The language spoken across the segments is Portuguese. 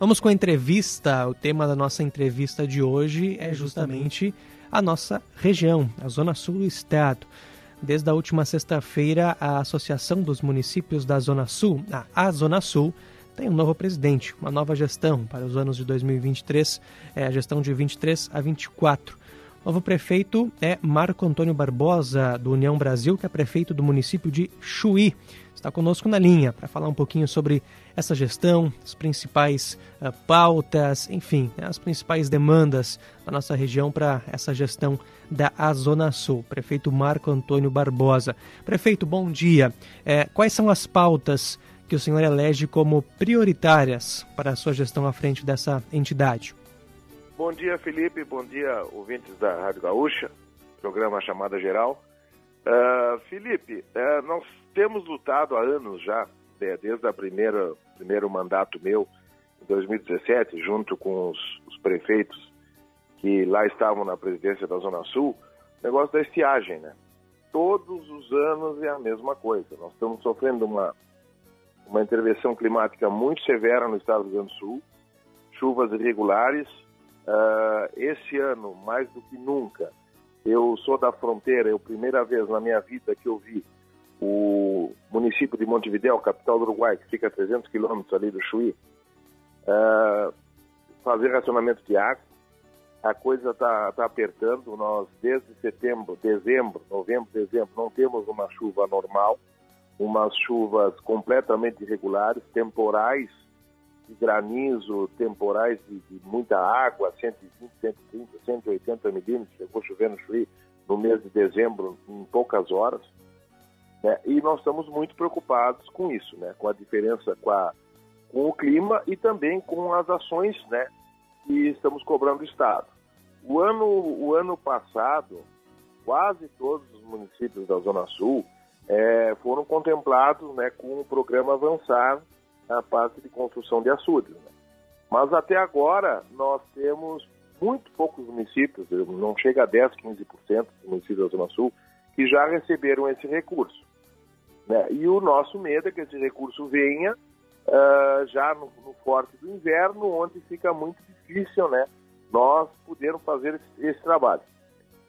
Vamos com a entrevista. O tema da nossa entrevista de hoje é justamente a nossa região, a Zona Sul do Estado. Desde a última sexta-feira, a Associação dos Municípios da Zona Sul, a Zona Sul, tem um novo presidente, uma nova gestão para os anos de 2023, é a gestão de 23 a 24. Novo prefeito é Marco Antônio Barbosa, do União Brasil, que é prefeito do município de Chuí. Está conosco na linha para falar um pouquinho sobre essa gestão, as principais uh, pautas, enfim, né, as principais demandas da nossa região para essa gestão da Zona Sul. Prefeito Marco Antônio Barbosa. Prefeito, bom dia. É, quais são as pautas que o senhor elege como prioritárias para a sua gestão à frente dessa entidade? Bom dia, Felipe. Bom dia, ouvintes da Rádio Gaúcha, programa Chamada Geral. Uh, Felipe, uh, nós temos lutado há anos já, né, desde o primeiro mandato meu, em 2017, junto com os, os, prefeitos que lá estavam na presidência da Zona Sul, o negócio da estiagem, né? Todos os anos é a mesma coisa. Nós estamos sofrendo uma uma intervenção climática muito severa no estado do Rio Grande do Sul, chuvas irregulares. Uh, esse ano, mais do que nunca, eu sou da fronteira, é a primeira vez na minha vida que eu vi o município de Montevideo, capital do Uruguai, que fica a 300 quilômetros ali do Chuí, uh, fazer racionamento de água. A coisa está tá apertando. Nós, desde setembro, dezembro, novembro, dezembro, não temos uma chuva normal umas chuvas completamente irregulares, temporais de granizo, temporais de, de muita água, 120, 130, 180 milímetros, chegou chovendo no no mês de dezembro, em poucas horas. Né? E nós estamos muito preocupados com isso, né? com a diferença com, a, com o clima e também com as ações né? que estamos cobrando do Estado. O ano, o ano passado, quase todos os municípios da Zona Sul é, foram contemplados né, com o programa Avançar na parte de construção de açudes. Né? Mas até agora nós temos muito poucos municípios, não chega a 10, 15% dos municípios da Zona Sul, que já receberam esse recurso. Né? E o nosso medo é que esse recurso venha uh, já no, no, forte do inverno, onde fica muito difícil né, nós podermos fazer esse, esse trabalho.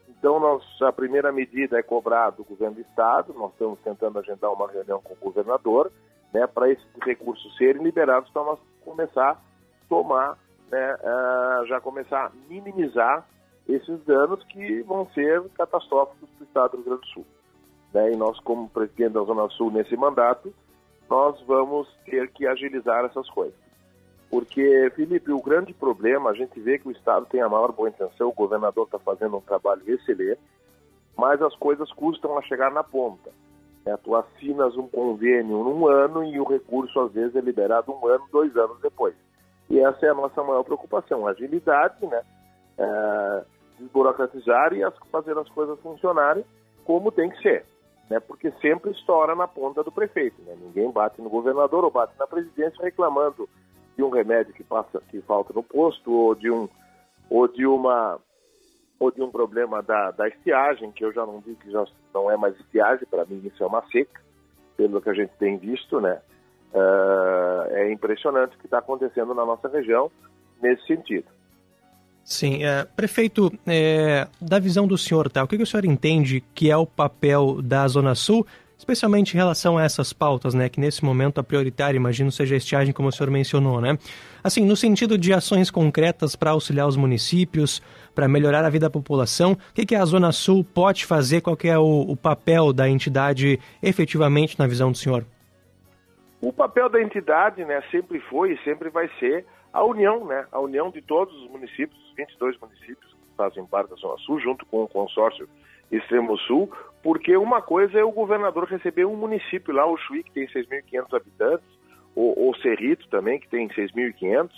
Então, nós, a primeira medida é cobrar do governo do Estado, nós estamos tentando agendar uma reunião com o governador, né, para esses recursos serem liberados, para nós começar a tomar, né, uh, já começar a minimizar esses danos que vão ser catastróficos para o Estado do Rio Grande do Sul. Né, e nós, como presidente da Zona Sul nesse mandato, nós vamos ter que agilizar essas coisas. Porque, Felipe, o grande problema, a gente vê que o Estado tem a maior boa intenção, o governador está fazendo um trabalho excelente, mas as coisas custam a chegar na ponta. É, tu assinas um convênio num ano e o recurso, às vezes, é liberado um ano, dois anos depois. E essa é a nossa maior preocupação, agilidade, né? É, desburocratizar e as, fazer as coisas funcionarem como tem que ser. Né? Porque sempre estoura na ponta do prefeito. Né? Ninguém bate no governador ou bate na presidência reclamando de um remédio que passa que falta no posto ou de um ou de uma ou de um problema da, da estiagem, que eu já não digo que já não é mais estiagem, para mim isso é uma seca, pelo que a gente tem visto, né? Uh, é impressionante o que está acontecendo na nossa região nesse sentido. Sim, é, prefeito, é, da visão do senhor, tá? O que, que o senhor entende que é o papel da Zona Sul especialmente em relação a essas pautas, né, que nesse momento a prioritária, imagino, seja a estiagem, como o senhor mencionou, né? Assim, no sentido de ações concretas para auxiliar os municípios, para melhorar a vida da população, o que, que a Zona Sul pode fazer, qual é o, o papel da entidade efetivamente na visão do senhor? O papel da entidade, né, sempre foi e sempre vai ser a união, né, a união de todos os municípios, os 22 municípios fazem parte da Zona Sul, junto com o consórcio Extremo Sul, porque uma coisa é o governador receber um município lá, o Chuí, que tem 6.500 habitantes, ou, ou Cerrito também, que tem 6.500,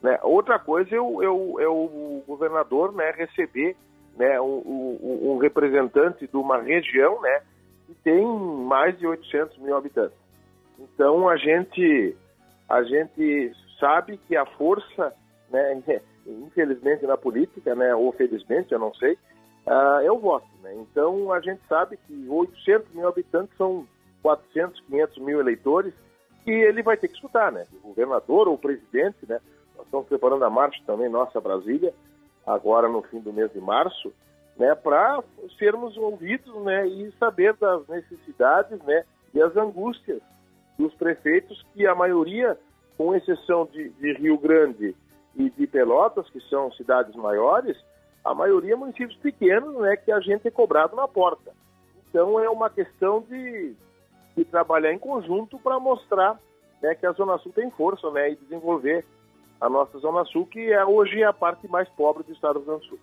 né? Outra coisa é o, é o, é o governador né, receber né, um, um, um, representante de uma região né, que tem mais de 800 mil habitantes. Então a gente, a gente sabe que a força, né, infelizmente na política, né, ou felizmente, eu não sei, uh, é o voto. Né? Então, a gente sabe que 800 mil habitantes são 400, 500 mil eleitores que ele vai ter que escutar, né? O governador ou o presidente, né? estamos preparando a marcha também, nossa Brasília, agora no fim do mês de março, né, para sermos ouvidos né, e saber das necessidades né, e as angústias dos prefeitos, que a maioria, com exceção de, de Rio Grande e de Pelotas, que são cidades maiores, a maioria municípios pequenos, né, que a gente é cobrado na porta. Então é uma questão de, de trabalhar em conjunto para mostrar né, que a Zona Sul tem força né, e desenvolver a nossa Zona Sul, que é hoje a parte mais pobre do estado do Rio Grande do Sul.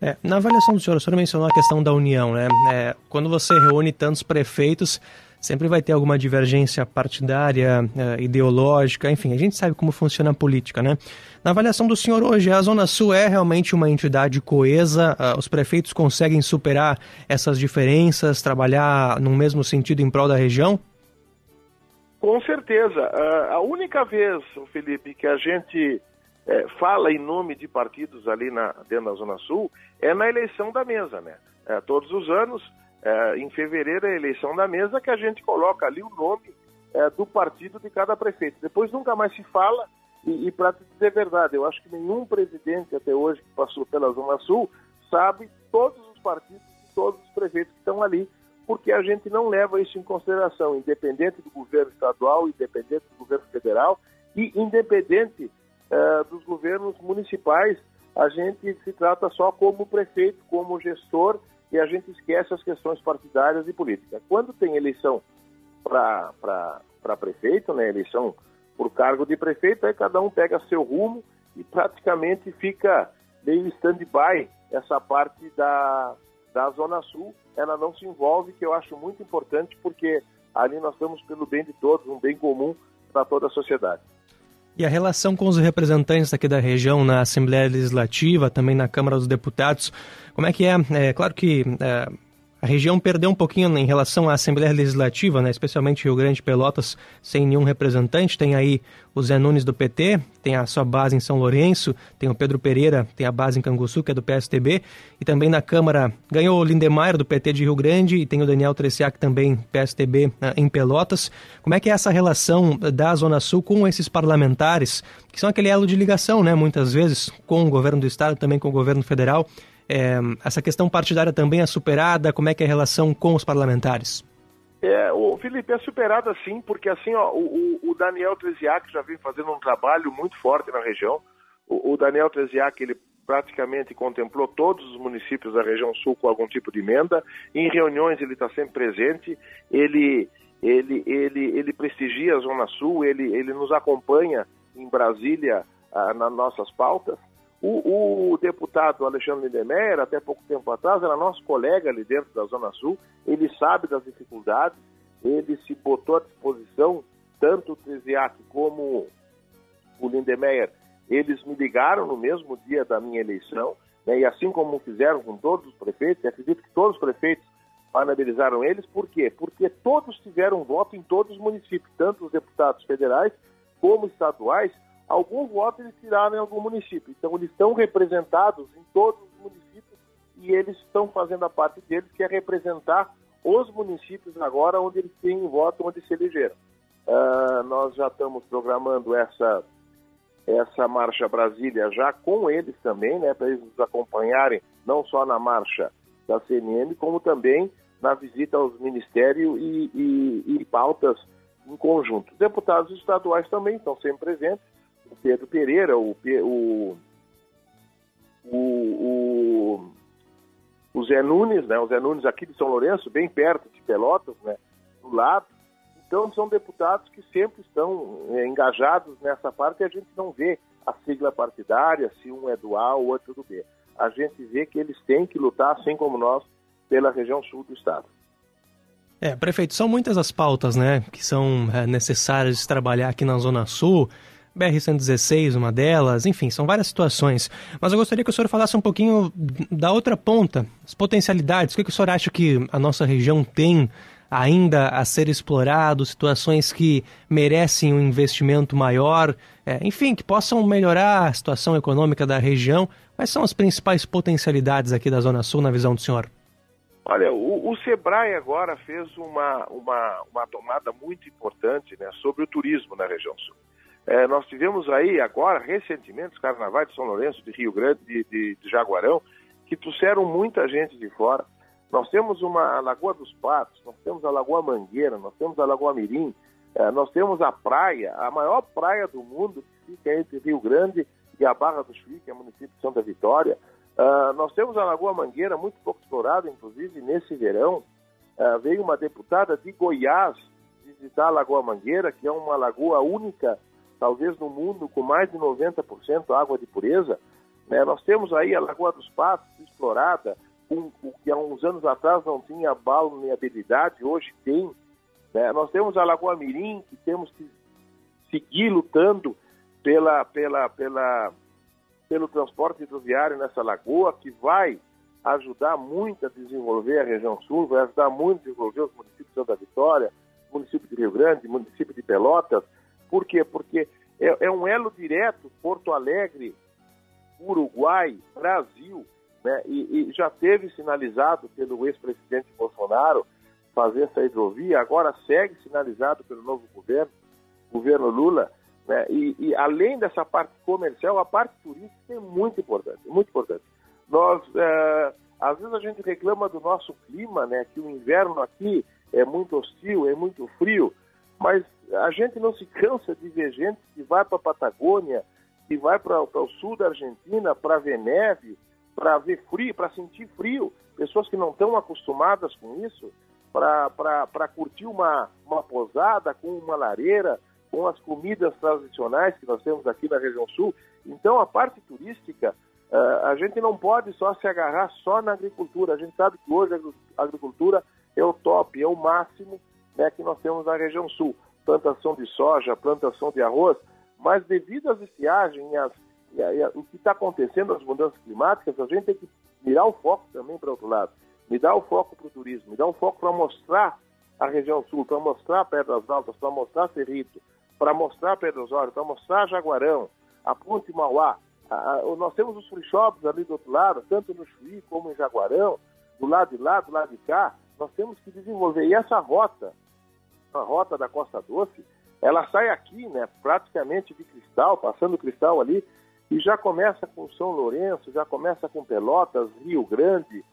É, na avaliação do senhor, o senhor mencionou a questão da união, né? É, quando você reúne tantos prefeitos, sempre vai ter alguma divergência partidária, eh, ideológica, enfim, a gente sabe como funciona a política, né? Na avaliação do senhor hoje, a Zona Sul é realmente uma entidade coesa? Uh, os prefeitos conseguem superar essas diferenças, trabalhar no mesmo sentido em prol da região? Com certeza. Uh, a única vez, Felipe, que a gente eh, fala em nome de partidos ali na, dentro da Zona Sul é na eleição da mesa, né? Eh, todos os anos é, em fevereiro é a eleição da mesa que a gente coloca ali o nome é, do partido de cada prefeito. Depois nunca mais se fala, e, e para dizer verdade, eu acho que nenhum presidente até hoje que passou pela Zona Sul sabe todos os partidos e todos os prefeitos que estão ali, porque a gente não leva isso em consideração, independente do governo estadual, independente do governo federal e independente é, dos governos municipais, a gente se trata só como prefeito, como gestor e a gente esquece as questões partidárias e políticas. Quando tem eleição para prefeito, né, eleição por cargo de prefeito, aí cada um pega seu rumo e praticamente fica meio stand-by essa parte da, da Zona Sul. Ela não se envolve, que eu acho muito importante, porque ali nós estamos pelo bem de todos, um bem comum para toda a sociedade. E a relação com os representantes aqui da região na Assembleia Legislativa, também na Câmara dos Deputados, como é que é? É claro que é, a região perdeu um pouquinho em relação à Assembleia Legislativa, né? especialmente Rio Grande Pelotas, sem nenhum representante. Tem aí o Zé Nunes do PT, tem a sua base em São Lourenço, tem o Pedro Pereira, tem a base em Canguçu, que é do PSTB, e também na Câmara ganhou o Lindemeyer do PT de Rio Grande e tem o Daniel Treciac também, PSTB, né, em Pelotas. Como é que é essa relação da Zona Sul com esses parlamentares, que são aquele elo de ligação, né, muitas vezes, com o governo do Estado, também com o governo federal? É, essa questão partidária também é superada? Como é que é a relação com os parlamentares? É, o Felipe, é superada sim, porque assim, ó, o, o Daniel Treziak já vem fazendo um trabalho muito forte na região. O, o Daniel Treziak, ele praticamente contemplou todos os municípios da região sul com algum tipo de emenda. Em reuniões ele está sempre presente. Ele, ele, ele, ele prestigia a Zona Sul. Ele, ele nos acompanha em Brasília ah, nas nossas pautas. O, o, deputado Alexandre Lindemeyer, até pouco tempo atrás, era nosso colega ali dentro da Zona Sul, ele sabe das dificuldades, ele se botou à disposição, tanto o Treziac como o Lindemeyer, eles me ligaram no mesmo dia da minha eleição, né, e assim como fizeram com todos os prefeitos, e acredito que todos os prefeitos parabenizaram eles, por quê? Porque todos tiveram voto em todos os municípios, tanto os deputados federais como estaduais, alguns votos eles tiraram em algum município. Então, eles estão representados em todos os municípios e eles estão fazendo a parte deles, que é representar os municípios agora onde eles têm voto, onde se elegeram. Uh, nós já estamos programando essa, essa Marcha Brasília já com eles também, né, para eles nos acompanharem, não só na marcha da CNM, como também na visita aos ministérios e, e, e pautas em conjunto. Deputados estaduais também estão sempre presentes, o Pedro Pereira, o, o, o, o, Zé Nunes, né? O Zé Nunes aqui de São Lourenço, bem perto de Pelotas, né? Do lado. Então são deputados que sempre estão é, engajados nessa parte e a gente não vê a sigla partidária, se um é do A ou outro do B. A gente vê que eles têm que lutar, assim como nós, pela região sul do estado. É, prefeito, são muitas as pautas, né, que são é, necessárias de trabalhar aqui na Zona Sul. BR-116, uma delas, enfim, são várias situações. Mas eu gostaria que o senhor falasse um pouquinho da outra ponta, as potencialidades. O que, que o senhor acha que a nossa região tem ainda a ser explorado, situações que merecem um investimento maior, é, enfim, que possam melhorar a situação econômica da região. Quais são as principais potencialidades aqui da Zona Sul, na visão do senhor? Olha, o, o Sebrae agora fez uma, uma, uma tomada muito importante né, sobre o turismo na região sul. É, nós tivemos aí agora, recentemente, os carnavais de São Lourenço, de Rio Grande, de, de, de Jaguarão, que trouxeram muita gente de fora. Nós temos uma Lagoa dos Patos, nós temos a Lagoa Mangueira, nós temos a Lagoa Mirim, é, nós temos a praia, a maior praia do mundo, que fica entre Rio Grande e a Barra do Chuí, que é o município de Santa Vitória. Uh, nós temos a Lagoa Mangueira, muito pouco explorada, inclusive nesse verão. Uh, veio uma deputada de Goiás visitar a Lagoa Mangueira, que é uma lagoa única, talvez no mundo, com mais de 90% água de pureza. Né? Nós temos aí a Lagoa dos Patos, explorada, um, que há uns anos atrás não tinha balneabilidade, hoje tem. Né? Nós temos a Lagoa Mirim, que temos que seguir lutando pela, pela, pela pelo transporte hidroviário nessa lagoa, que vai ajudar muito a desenvolver a região sul, vai ajudar muito a desenvolver os municípios de Santa Vitória, município de Rio Grande, município de Pelotas. Por quê? Porque é, é um elo direto Porto Alegre, Uruguai, Brasil, né? e, e já teve sinalizado pelo ex-presidente Bolsonaro fazer essa hidrovia, agora segue sinalizado pelo novo governo, governo Lula, né? E, e, além dessa parte comercial, a parte turística é muito importante, muito importante. Nós, é, às vezes a gente reclama do nosso clima, né? Que o inverno aqui é muito hostil, é muito frio, mas a gente não se cansa de ver gente que vai para a Patagônia, que vai para o sul da Argentina para ver neve, para ver frio, para sentir frio. Pessoas que não estão acostumadas com isso, para curtir uma, uma posada com uma lareira, com as comidas tradicionais que nós temos aqui na região sul. Então, a parte turística, uh, a gente não pode só se agarrar só na agricultura. A gente sabe que hoje a agricultura é o top, é o máximo né, que nós temos na região sul. Plantação de soja, plantação de arroz, mas devido às estiagens e, às, e, a, e a, o que está acontecendo, as mudanças climáticas, a gente tem que mirar o foco também para outro lado. Me dá o foco para o turismo, me dá o foco para mostrar a região sul, para mostrar Pedras Altas, para mostrar Cerrito, para mostrar Pedro Osório, para mostrar Jaguarão, a Ponte Mauá. A, a, nós temos os free shops ali do outro lado, tanto no Chuí como em Jaguarão, do lado de lá, do lado de cá. Nós temos que desenvolver. E essa rota, a rota da Costa Doce, ela sai aqui, né, praticamente de cristal, passando cristal ali, e já começa com São Lourenço, já começa com Pelotas, Rio Grande,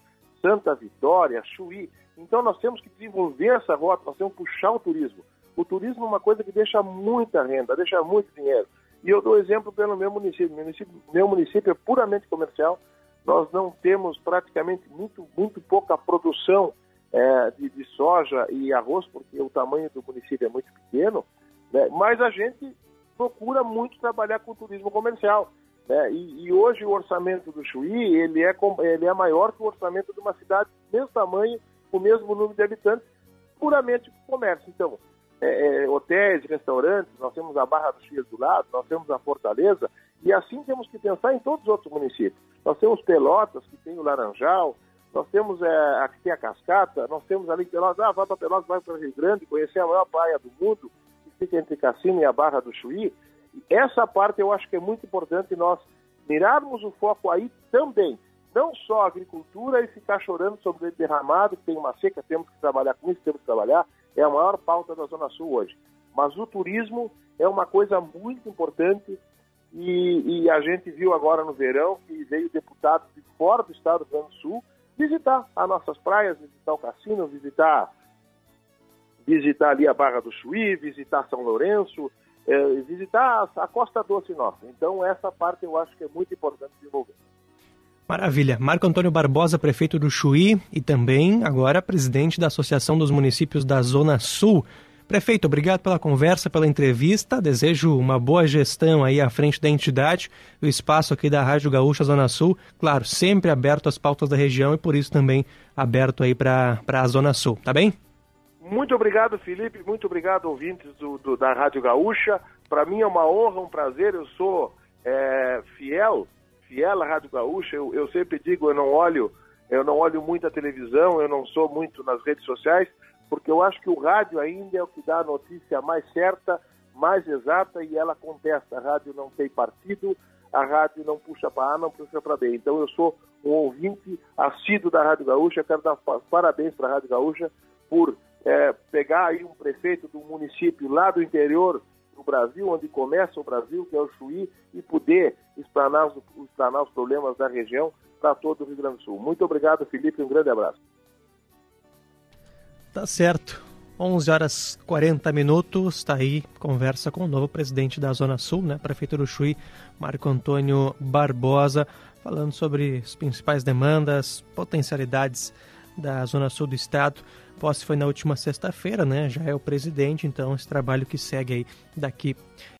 Santa Vitória, Chuí. Então nós temos que desenvolver essa rota, nós temos que puxar o turismo. O turismo é uma coisa que deixa muita renda, deixa muito dinheiro. E eu dou exemplo pelo meu município. Meu município, meu município é puramente comercial. Nós não temos praticamente muito, muito pouca produção é, de, de, soja e arroz, porque o tamanho do município é muito pequeno. Né? Mas a gente procura muito trabalhar com turismo comercial. Né? E, e, hoje o orçamento do Chuí ele é, ele é maior que o orçamento de uma cidade do mesmo tamanho, com o mesmo número de habitantes, puramente comércio. Então, é, é, hotéis, restaurantes, nós temos a Barra do Chia do lado, nós temos a Fortaleza, e assim temos que pensar em todos os outros municípios. Nós temos Pelotas, que tem o Laranjal, nós temos é, aqui tem a Cascata, nós temos ali Pelotas, ah, vai para Pelotas, vai para Rio Grande, conhecer a maior praia do mundo, que fica entre Cassino e a Barra do Chuí. Essa parte eu acho que é muito importante nós mirarmos o foco aí também. Não só a agricultura e ficar chorando sobre o derramado, que tem uma seca, temos que trabalhar com isso, temos que trabalhar, é a maior pauta da Zona Sul hoje. Mas o turismo é uma coisa muito importante e, e, a gente viu agora no verão que veio deputados de fora do estado do Rio Grande do Sul visitar as nossas praias, visitar o cassino, visitar, visitar ali a Barra do Chuí, visitar São Lourenço, é, visitar a, Costa Doce nossa. Então essa parte eu acho que é muito importante desenvolver. Maravilha. Marco Antônio Barbosa, prefeito do Chuí e também agora presidente da Associação dos Municípios da Zona Sul. Prefeito, obrigado pela conversa, pela entrevista. Desejo uma boa gestão aí à frente da entidade, o espaço aqui da Rádio Gaúcha Zona Sul, claro, sempre aberto às pautas da região e por isso também aberto aí para a Zona Sul, tá bem? Muito obrigado, Felipe. Muito obrigado, ouvintes do, do da Rádio Gaúcha. Para mim é uma honra, um prazer. Eu sou é, fiel fiel à Rádio Gaúcha. Eu, eu sempre digo, eu não olho, eu não olho muito a televisão, eu não sou muito nas redes sociais, porque eu acho que o rádio ainda é o que dá a notícia mais certa, mais exata e ela contesta. A rádio não tem partido, a rádio não puxa para A, não puxa para B. Então eu sou um ouvinte assíduo da Rádio Gaúcha, quero dar parabéns para a Rádio Gaúcha por é, pegar aí um prefeito do município lá do interior do Brasil, onde começa o Brasil, que é o Chuí, e poder explanar, explanar os problemas da região para todo o Rio Grande do Sul. Muito obrigado, Felipe, um grande abraço. Tá certo. 11 horas 40 minutos, está aí conversa com o novo presidente da Zona Sul, né, Prefeitura do Chuí, Marco Antônio Barbosa, falando sobre as principais demandas, potencialidades da Zona Sul do Estado. Posse foi na última sexta-feira, né? Já é o presidente, então esse trabalho que segue aí daqui